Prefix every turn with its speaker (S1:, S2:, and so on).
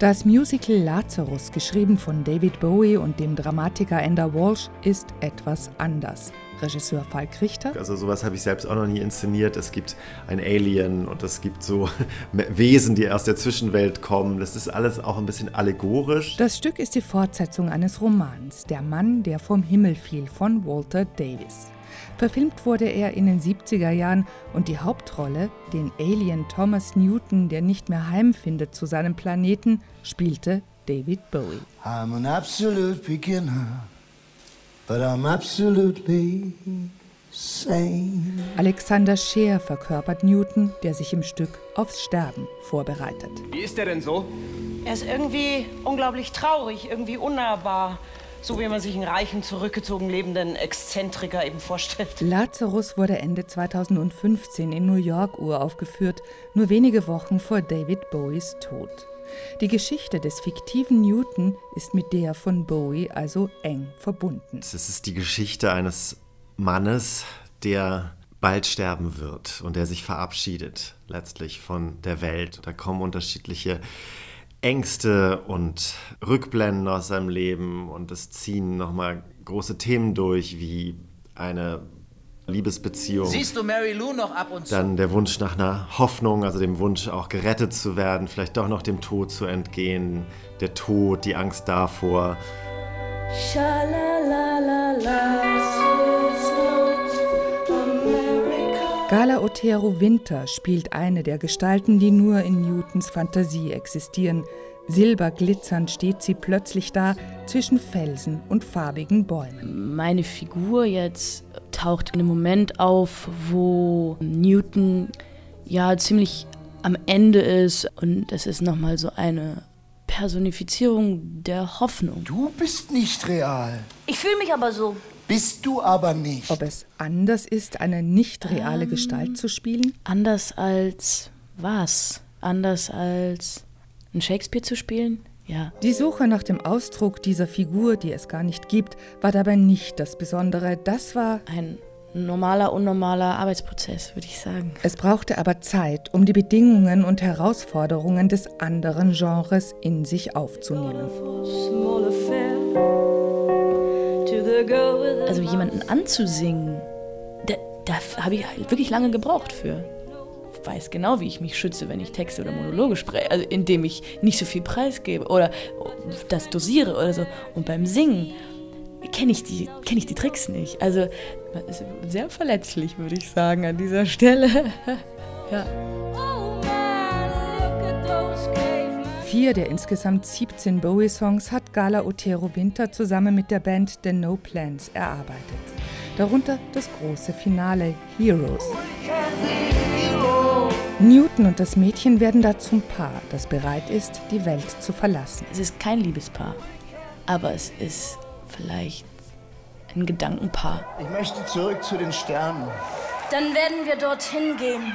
S1: Das Musical Lazarus, geschrieben von David Bowie und dem Dramatiker Ender Walsh, ist etwas anders. Regisseur Falk Richter.
S2: Also sowas habe ich selbst auch noch nie inszeniert. Es gibt ein Alien und es gibt so Wesen, die aus der Zwischenwelt kommen. Das ist alles auch ein bisschen allegorisch.
S1: Das Stück ist die Fortsetzung eines Romans, Der Mann, der vom Himmel fiel, von Walter Davis. Verfilmt wurde er in den 70er Jahren und die Hauptrolle, den Alien Thomas Newton, der nicht mehr heimfindet zu seinem Planeten, spielte David Bowie. I'm an absolute beginner, but I'm absolutely sane. Alexander Scheer verkörpert Newton, der sich im Stück aufs Sterben vorbereitet.
S3: Wie ist er denn so?
S4: Er ist irgendwie unglaublich traurig, irgendwie unnahbar. So wie man sich einen reichen, zurückgezogen lebenden Exzentriker eben vorstellt.
S1: Lazarus wurde Ende 2015 in New York uraufgeführt, nur wenige Wochen vor David Bowies Tod. Die Geschichte des fiktiven Newton ist mit der von Bowie also eng verbunden.
S2: Es ist die Geschichte eines Mannes, der bald sterben wird und der sich verabschiedet letztlich von der Welt. Da kommen unterschiedliche Ängste und Rückblenden aus seinem Leben und es ziehen nochmal große Themen durch, wie eine Liebesbeziehung.
S5: Siehst du Mary Lou noch ab und
S2: zu? Dann der Wunsch nach einer Hoffnung, also dem Wunsch auch gerettet zu werden, vielleicht doch noch dem Tod zu entgehen, der Tod, die Angst davor.
S1: Gala Otero Winter spielt eine der Gestalten, die nur in Newtons Fantasie existieren. Silberglitzernd steht sie plötzlich da zwischen Felsen und farbigen Bäumen.
S6: Meine Figur jetzt taucht in einem Moment auf, wo Newton ja ziemlich am Ende ist und das ist nochmal so eine Personifizierung der Hoffnung.
S7: Du bist nicht real.
S8: Ich fühle mich aber so.
S7: Bist du aber nicht.
S1: Ob es anders ist, eine nicht reale ähm, Gestalt zu spielen?
S6: Anders als was? Anders als ein Shakespeare zu spielen? Ja.
S1: Die Suche nach dem Ausdruck dieser Figur, die es gar nicht gibt, war dabei nicht das Besondere. Das war
S6: ein normaler, unnormaler Arbeitsprozess, würde ich sagen.
S1: Es brauchte aber Zeit, um die Bedingungen und Herausforderungen des anderen Genres in sich aufzunehmen.
S6: Also jemanden anzusingen, da, da habe ich halt wirklich lange gebraucht für. Ich weiß genau, wie ich mich schütze, wenn ich Texte oder Monologe spreche, also indem ich nicht so viel preisgebe oder das dosiere oder so. Und beim Singen kenne ich, die, kenn ich die Tricks nicht. Also man ist sehr verletzlich, würde ich sagen, an dieser Stelle. ja.
S1: Vier der insgesamt 17 Bowie-Songs hat Gala Otero Winter zusammen mit der Band The No Plans erarbeitet. Darunter das große Finale Heroes. Newton und das Mädchen werden da zum Paar, das bereit ist, die Welt zu verlassen.
S6: Es ist kein Liebespaar, aber es ist vielleicht ein Gedankenpaar.
S7: Ich möchte zurück zu den Sternen.
S8: Dann werden wir dorthin gehen.